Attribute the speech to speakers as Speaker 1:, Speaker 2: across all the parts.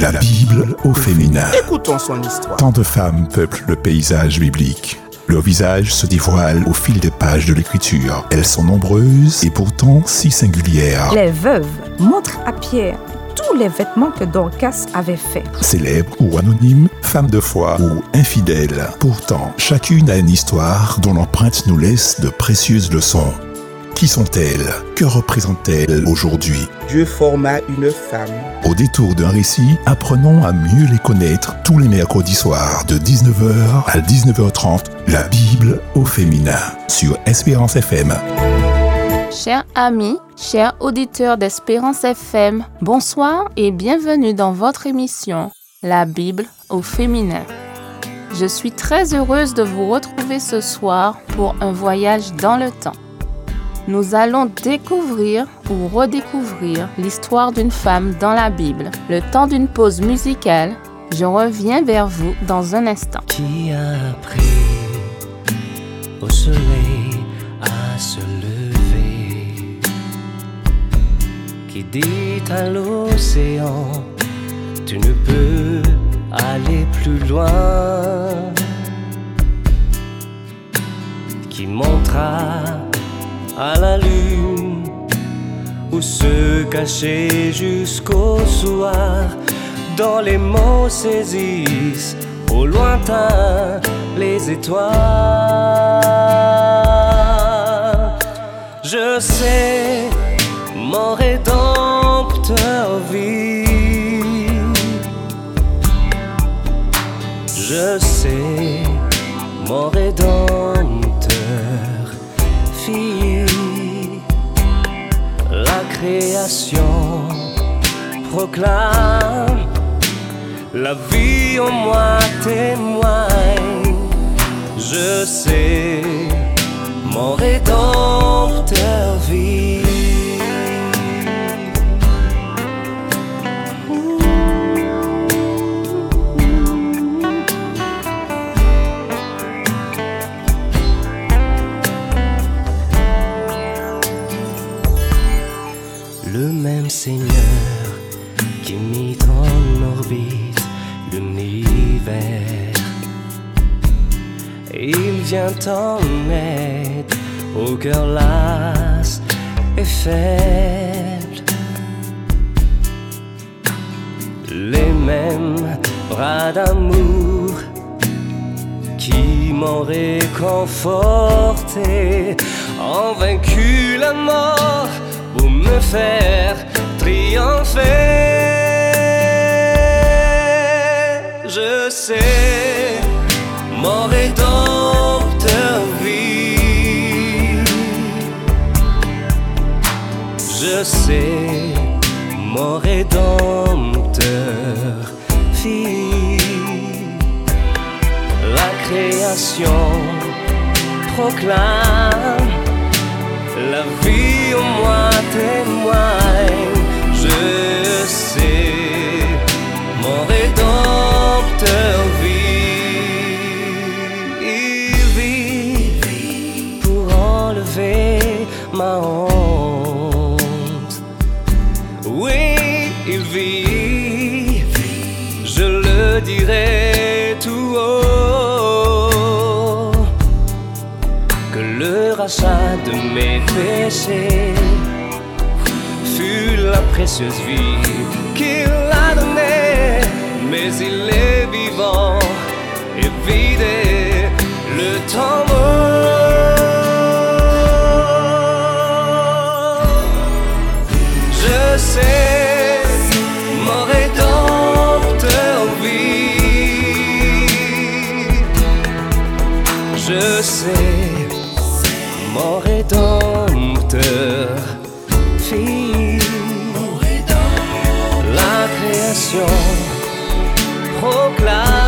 Speaker 1: La Bible au féminin.
Speaker 2: Écoutons son histoire.
Speaker 1: Tant de femmes peuplent le paysage biblique. Leur visage se dévoile au fil des pages de l'écriture. Elles sont nombreuses et pourtant si singulières.
Speaker 3: Les veuves montrent à Pierre tous les vêtements que Dorcas avait faits.
Speaker 1: Célèbres ou anonymes, femmes de foi ou infidèles. Pourtant, chacune a une histoire dont l'empreinte nous laisse de précieuses leçons. Qui sont-elles? Que représentent-elles aujourd'hui?
Speaker 2: Dieu forma une femme.
Speaker 1: Au détour d'un récit, apprenons à mieux les connaître tous les mercredis soirs de 19h à 19h30, la Bible au féminin sur Espérance FM.
Speaker 4: Chers amis, chers auditeurs d'Espérance FM, bonsoir et bienvenue dans votre émission La Bible au féminin. Je suis très heureuse de vous retrouver ce soir pour un voyage dans le temps. Nous allons découvrir ou redécouvrir l'histoire d'une femme dans la Bible. Le temps d'une pause musicale, je reviens vers vous dans un instant.
Speaker 5: Qui a appris au soleil à se lever? Qui dit à l'océan Tu ne peux aller plus loin? Qui montra à la lune où se cacher jusqu'au soir dans les mots saisissent au lointain les étoiles. Je sais, mon rédempteur vit. Je sais, mon rédempteur fit. Création proclame la vie en moi témoigne. Je sais, mon rédempteur En aide au cœur las et faible. Les mêmes bras d'amour qui m'ont réconforté, ont vaincu la mort pour me faire triompher. Je sais, mon rédempteur vit. La création proclame la vie en moi témoigne. Je sais, mon rédempteur vit. Il vit pour enlever ma honte. De mes péchés fut la précieuse vie qu'il a donnée, mais il est vivant et vidé le temps mort. Je sais. Je sais, la création proclame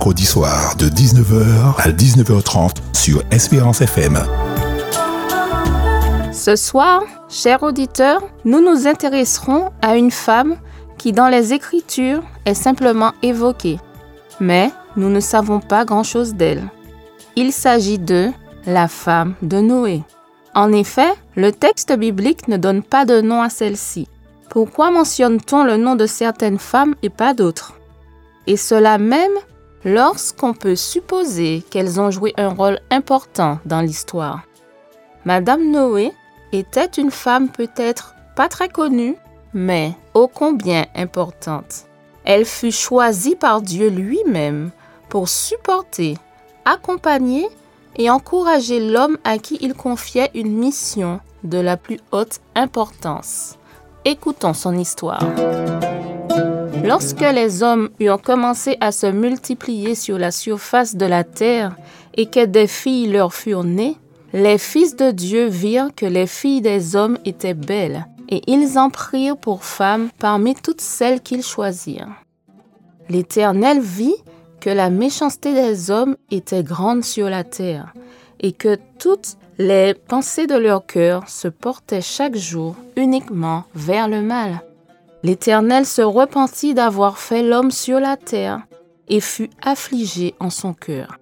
Speaker 1: Mercredis soirs de 19h à 19h30 sur Espérance FM.
Speaker 4: Ce soir, chers auditeurs, nous nous intéresserons à une femme qui dans les Écritures est simplement évoquée, mais nous ne savons pas grand-chose d'elle. Il s'agit de la femme de Noé. En effet, le texte biblique ne donne pas de nom à celle-ci. Pourquoi mentionne-t-on le nom de certaines femmes et pas d'autres? Et cela même lorsqu'on peut supposer qu'elles ont joué un rôle important dans l'histoire. Madame Noé était une femme peut-être pas très connue, mais ô combien importante. Elle fut choisie par Dieu lui-même pour supporter, accompagner et encourager l'homme à qui il confiait une mission de la plus haute importance. Écoutons son histoire. Lorsque les hommes eurent commencé à se multiplier sur la surface de la terre et que des filles leur furent nées, les fils de Dieu virent que les filles des hommes étaient belles, et ils en prirent pour femmes parmi toutes celles qu'ils choisirent. L'Éternel vit que la méchanceté des hommes était grande sur la terre, et que toutes les pensées de leur cœur se portaient chaque jour uniquement vers le mal. L'Éternel se repentit d'avoir fait l'homme sur la terre et fut affligé en son cœur.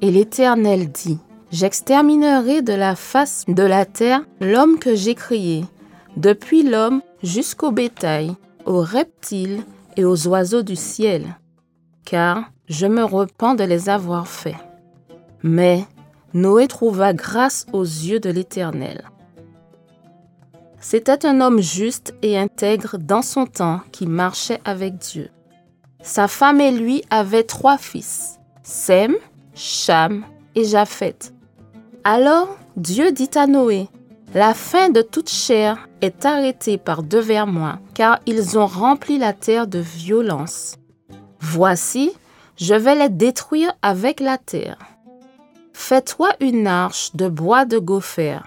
Speaker 4: Et l'Éternel dit, J'exterminerai de la face de la terre l'homme que j'ai créé, depuis l'homme jusqu'au bétail, aux reptiles et aux oiseaux du ciel, car je me repens de les avoir faits. Mais Noé trouva grâce aux yeux de l'Éternel. C'était un homme juste et intègre dans son temps qui marchait avec Dieu. Sa femme et lui avaient trois fils, Sem, Cham et Japheth. Alors Dieu dit à Noé, La fin de toute chair est arrêtée par devers moi, car ils ont rempli la terre de violence. Voici, je vais les détruire avec la terre. Fais-toi une arche de bois de gopher.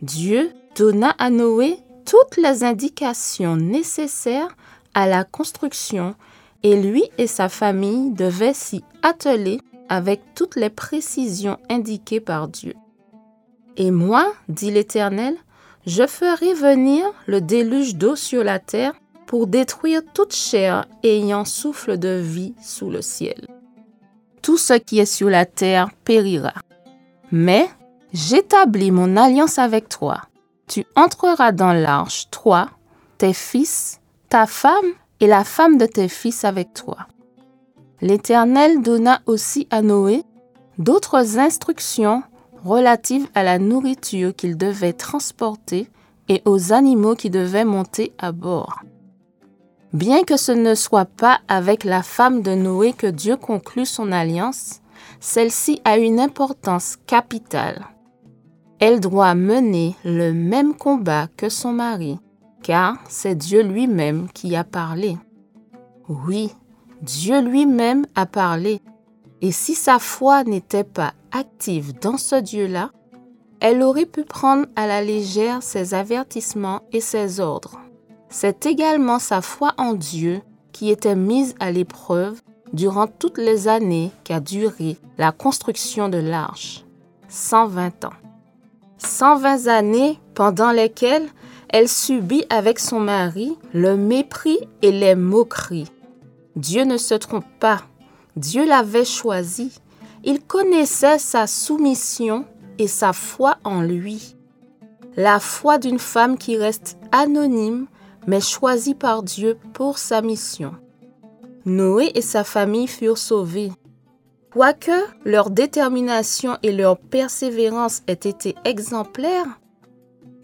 Speaker 4: Dieu donna à Noé toutes les indications nécessaires à la construction et lui et sa famille devaient s'y atteler avec toutes les précisions indiquées par Dieu. Et moi, dit l'Éternel, je ferai venir le déluge d'eau sur la terre pour détruire toute chair ayant souffle de vie sous le ciel. Tout ce qui est sur la terre périra. Mais j'établis mon alliance avec toi. Tu entreras dans l'arche, toi, tes fils, ta femme et la femme de tes fils avec toi. L'Éternel donna aussi à Noé d'autres instructions relatives à la nourriture qu'il devait transporter et aux animaux qui devaient monter à bord. Bien que ce ne soit pas avec la femme de Noé que Dieu conclut son alliance, celle-ci a une importance capitale. Elle doit mener le même combat que son mari, car c'est Dieu lui-même qui a parlé. Oui, Dieu lui-même a parlé, et si sa foi n'était pas active dans ce Dieu-là, elle aurait pu prendre à la légère ses avertissements et ses ordres. C'est également sa foi en Dieu qui était mise à l'épreuve durant toutes les années qu'a duré la construction de l'arche, 120 ans. 120 années pendant lesquelles elle subit avec son mari le mépris et les moqueries. Dieu ne se trompe pas, Dieu l'avait choisi. Il connaissait sa soumission et sa foi en lui. La foi d'une femme qui reste anonyme mais choisie par Dieu pour sa mission. Noé et sa famille furent sauvés. Quoique leur détermination et leur persévérance aient été exemplaires,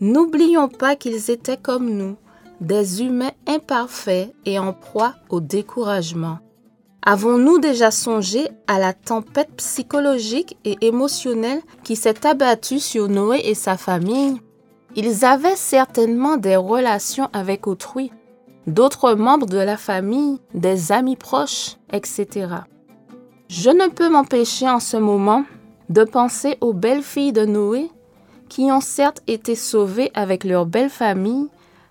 Speaker 4: n'oublions pas qu'ils étaient comme nous, des humains imparfaits et en proie au découragement. Avons-nous déjà songé à la tempête psychologique et émotionnelle qui s'est abattue sur Noé et sa famille? Ils avaient certainement des relations avec autrui, d'autres membres de la famille, des amis proches, etc. Je ne peux m'empêcher en ce moment de penser aux belles filles de Noé qui ont certes été sauvées avec leur belle famille,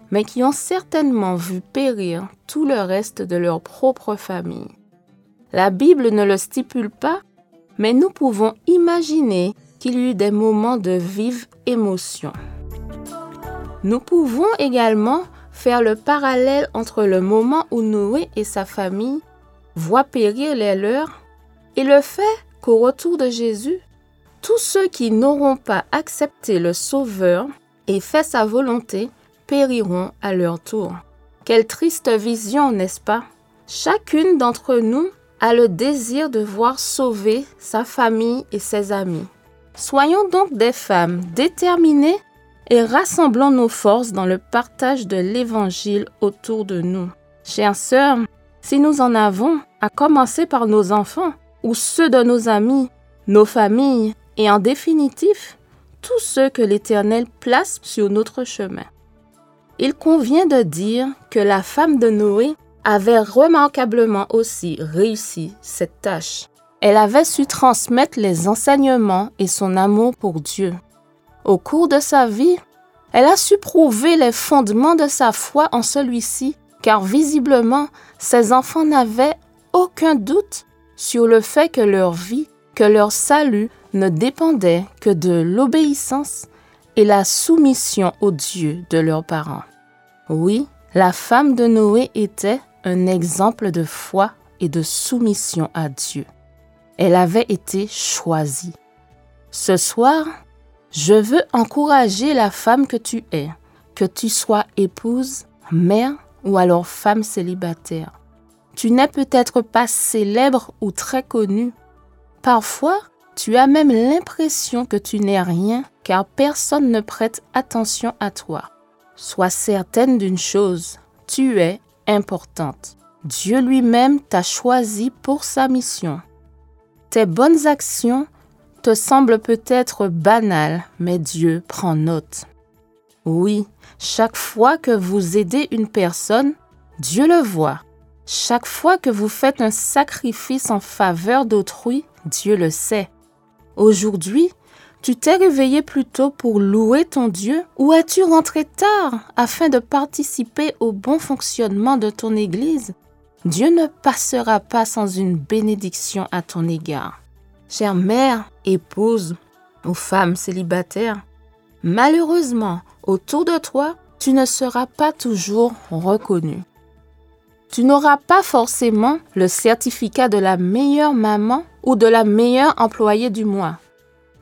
Speaker 4: mais qui ont certainement vu périr tout le reste de leur propre famille. La Bible ne le stipule pas, mais nous pouvons imaginer qu'il y eut des moments de vive émotion. Nous pouvons également faire le parallèle entre le moment où Noé et sa famille voient périr les leurs et le fait qu'au retour de Jésus, tous ceux qui n'auront pas accepté le Sauveur et fait sa volonté périront à leur tour. Quelle triste vision, n'est-ce pas? Chacune d'entre nous a le désir de voir sauver sa famille et ses amis. Soyons donc des femmes déterminées et rassemblons nos forces dans le partage de l'Évangile autour de nous. Chères sœurs, si nous en avons, à commencer par nos enfants ou ceux de nos amis, nos familles et en définitive, tous ceux que l'Éternel place sur notre chemin. Il convient de dire que la femme de Noé avait remarquablement aussi réussi cette tâche. Elle avait su transmettre les enseignements et son amour pour Dieu. Au cours de sa vie, elle a su prouver les fondements de sa foi en celui-ci, car visiblement, ses enfants n'avaient aucun doute sur le fait que leur vie, que leur salut ne dépendait que de l'obéissance et la soumission au Dieu de leurs parents. Oui, la femme de Noé était un exemple de foi et de soumission à Dieu. Elle avait été choisie. Ce soir, je veux encourager la femme que tu es, que tu sois épouse, mère ou alors femme célibataire. Tu n'es peut-être pas célèbre ou très connue. Parfois, tu as même l'impression que tu n'es rien car personne ne prête attention à toi. Sois certaine d'une chose, tu es importante. Dieu lui-même t'a choisi pour sa mission. Tes bonnes actions te semblent peut-être banales, mais Dieu prend note. Oui, chaque fois que vous aidez une personne, Dieu le voit. Chaque fois que vous faites un sacrifice en faveur d'autrui, Dieu le sait. Aujourd'hui, tu t'es réveillé plus tôt pour louer ton Dieu ou es-tu rentré tard afin de participer au bon fonctionnement de ton Église? Dieu ne passera pas sans une bénédiction à ton égard. Chère mère, épouse ou femme célibataire, malheureusement, autour de toi, tu ne seras pas toujours reconnu. Tu n'auras pas forcément le certificat de la meilleure maman ou de la meilleure employée du mois.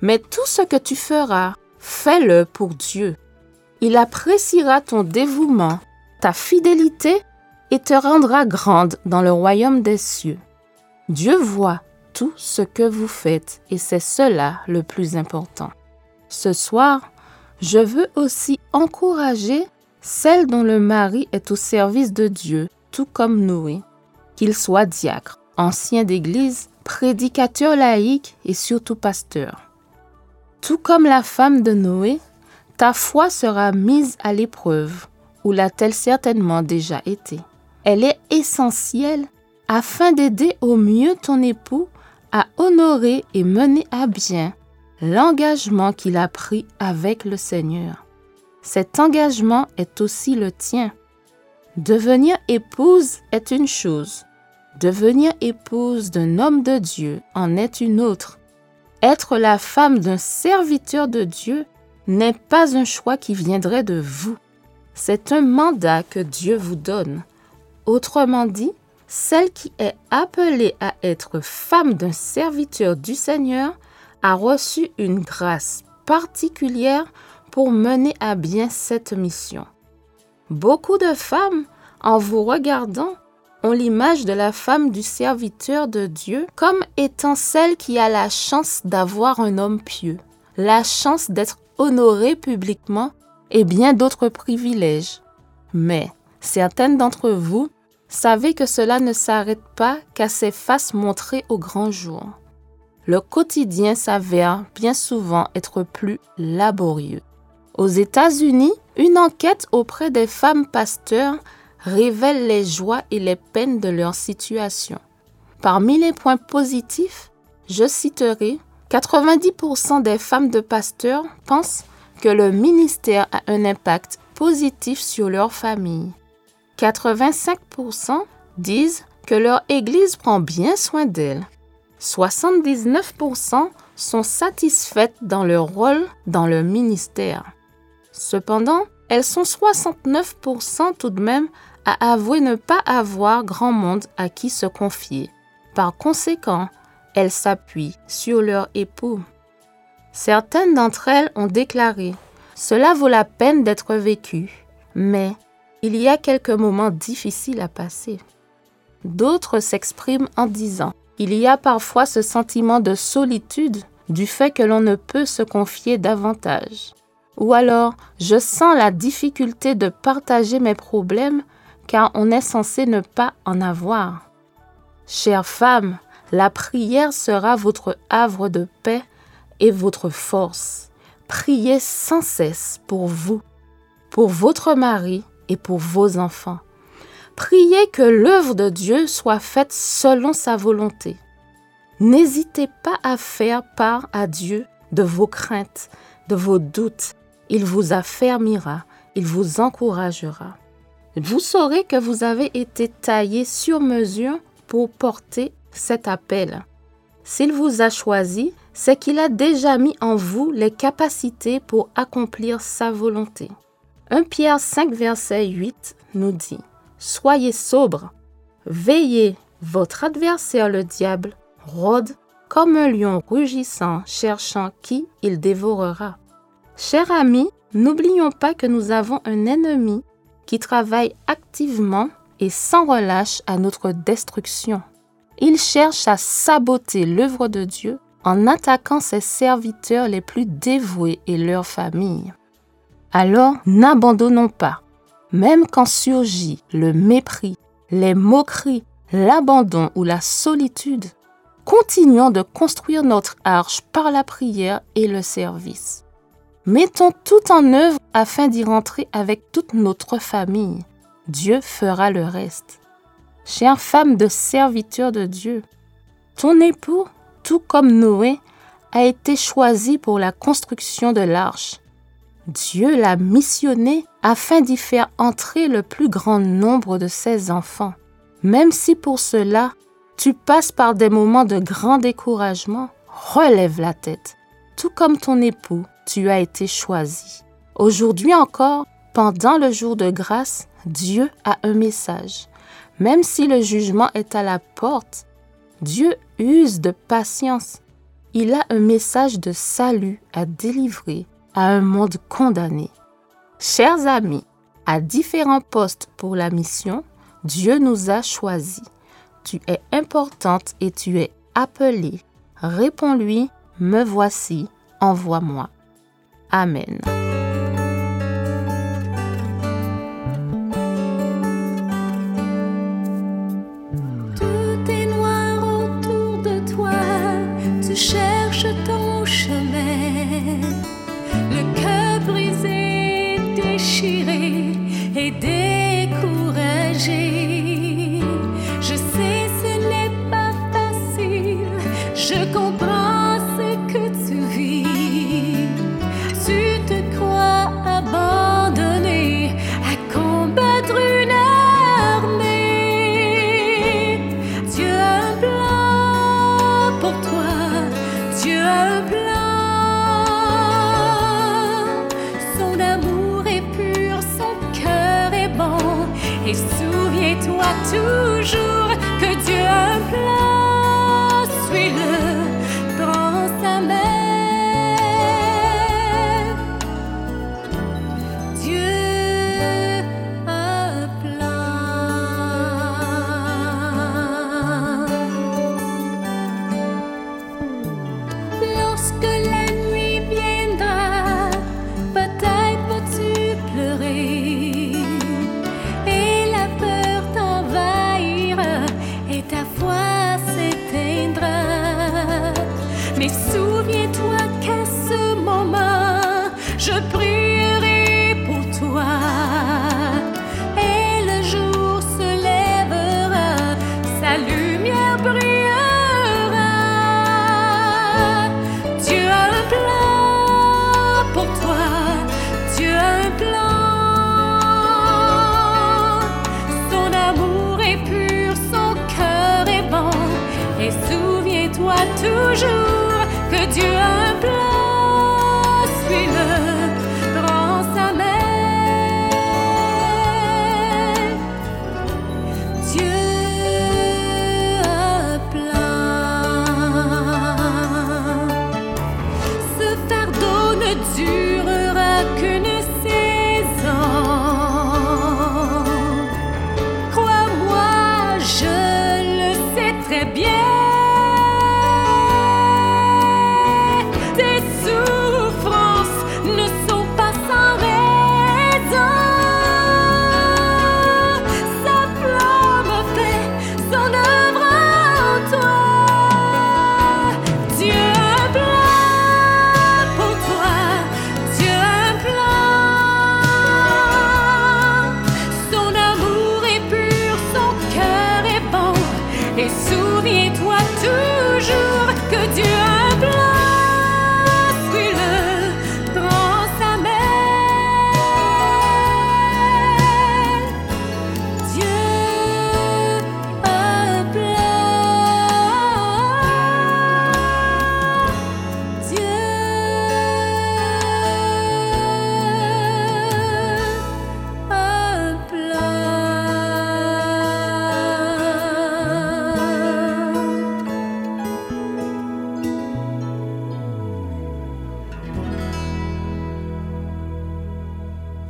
Speaker 4: Mais tout ce que tu feras, fais-le pour Dieu. Il appréciera ton dévouement, ta fidélité et te rendra grande dans le royaume des cieux. Dieu voit tout ce que vous faites et c'est cela le plus important. Ce soir, je veux aussi encourager celle dont le mari est au service de Dieu, tout comme Noé, qu'il soit diacre, ancien d'église, prédicateur laïque et surtout pasteur. Tout comme la femme de Noé, ta foi sera mise à l'épreuve, ou l'a-t-elle certainement déjà été. Elle est essentielle afin d'aider au mieux ton époux à honorer et mener à bien l'engagement qu'il a pris avec le Seigneur. Cet engagement est aussi le tien. Devenir épouse est une chose. Devenir épouse d'un homme de Dieu en est une autre. Être la femme d'un serviteur de Dieu n'est pas un choix qui viendrait de vous. C'est un mandat que Dieu vous donne. Autrement dit, celle qui est appelée à être femme d'un serviteur du Seigneur a reçu une grâce particulière pour mener à bien cette mission. Beaucoup de femmes, en vous regardant, ont l'image de la femme du serviteur de Dieu comme étant celle qui a la chance d'avoir un homme pieux, la chance d'être honorée publiquement et bien d'autres privilèges. Mais certaines d'entre vous savez que cela ne s'arrête pas qu'à ses faces montrées au grand jour. Le quotidien s'avère bien souvent être plus laborieux. Aux États-Unis, une enquête auprès des femmes pasteurs révèle les joies et les peines de leur situation. Parmi les points positifs, je citerai 90% des femmes de pasteurs pensent que le ministère a un impact positif sur leur famille. 85% disent que leur Église prend bien soin d'elles. 79% sont satisfaites dans leur rôle dans le ministère. Cependant, elles sont 69% tout de même à avouer ne pas avoir grand monde à qui se confier. Par conséquent, elles s'appuient sur leur époux. Certaines d'entre elles ont déclaré Cela vaut la peine d'être vécu, mais il y a quelques moments difficiles à passer. D'autres s'expriment en disant Il y a parfois ce sentiment de solitude du fait que l'on ne peut se confier davantage. Ou alors, je sens la difficulté de partager mes problèmes car on est censé ne pas en avoir. Chère femme, la prière sera votre havre de paix et votre force. Priez sans cesse pour vous, pour votre mari et pour vos enfants. Priez que l'œuvre de Dieu soit faite selon sa volonté. N'hésitez pas à faire part à Dieu de vos craintes, de vos doutes. Il vous affermira, il vous encouragera vous saurez que vous avez été taillé sur mesure pour porter cet appel. S'il vous a choisi, c'est qu'il a déjà mis en vous les capacités pour accomplir sa volonté. 1 Pierre 5, verset 8 nous dit Soyez sobres, veillez, votre adversaire le diable rôde comme un lion rugissant, cherchant qui il dévorera. Chers amis, n'oublions pas que nous avons un ennemi qui travaille activement et sans relâche à notre destruction. Il cherche à saboter l'œuvre de Dieu en attaquant ses serviteurs les plus dévoués et leurs familles. Alors n'abandonnons pas, même quand surgit le mépris, les moqueries, l'abandon ou la solitude, continuons de construire notre arche par la prière et le service. Mettons tout en œuvre afin d'y rentrer avec toute notre famille. Dieu fera le reste. Chère femme de serviteur de Dieu, ton époux, tout comme Noé, a été choisi pour la construction de l'arche. Dieu l'a missionné afin d'y faire entrer le plus grand nombre de ses enfants. Même si pour cela, tu passes par des moments de grand découragement, relève la tête. Tout comme ton époux, tu as été choisi. Aujourd'hui encore, pendant le jour de grâce, Dieu a un message. Même si le jugement est à la porte, Dieu use de patience. Il a un message de salut à délivrer à un monde condamné. Chers amis, à différents postes pour la mission, Dieu nous a choisis. Tu es importante et tu es appelée. Réponds-lui, me voici, envoie-moi. Amen.
Speaker 6: Tout est noir autour de toi, tu cherches ton chemin. Le cœur brisé, déchiré et découragé. Toujours que Dieu a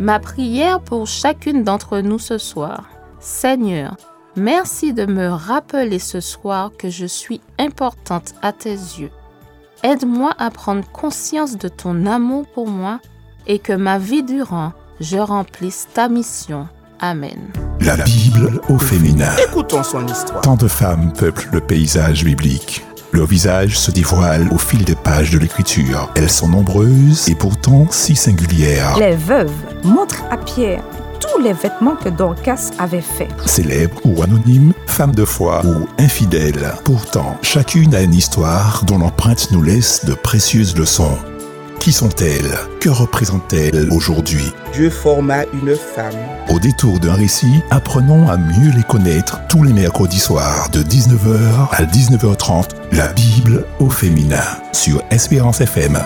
Speaker 4: Ma prière pour chacune d'entre nous ce soir. Seigneur, merci de me rappeler ce soir que je suis importante à tes yeux. Aide-moi à prendre conscience de ton amour pour moi et que ma vie durant, je remplisse ta mission. Amen.
Speaker 1: La Bible au féminin.
Speaker 2: Écoutons son histoire.
Speaker 1: Tant de femmes peuplent le paysage biblique. Leur visage se dévoile au fil des pages de l'écriture. Elles sont nombreuses et pourtant si singulières.
Speaker 3: Les veuves montrent à Pierre tous les vêtements que Dorcas avait faits.
Speaker 1: Célèbres ou anonymes, femmes de foi ou infidèles. Pourtant, chacune a une histoire dont l'empreinte nous laisse de précieuses leçons. Qui sont-elles? Que représentent-elles aujourd'hui?
Speaker 2: Dieu forma une femme.
Speaker 1: Au détour d'un récit, apprenons à mieux les connaître tous les mercredis soirs de 19h à 19h30, la Bible au féminin sur Espérance FM.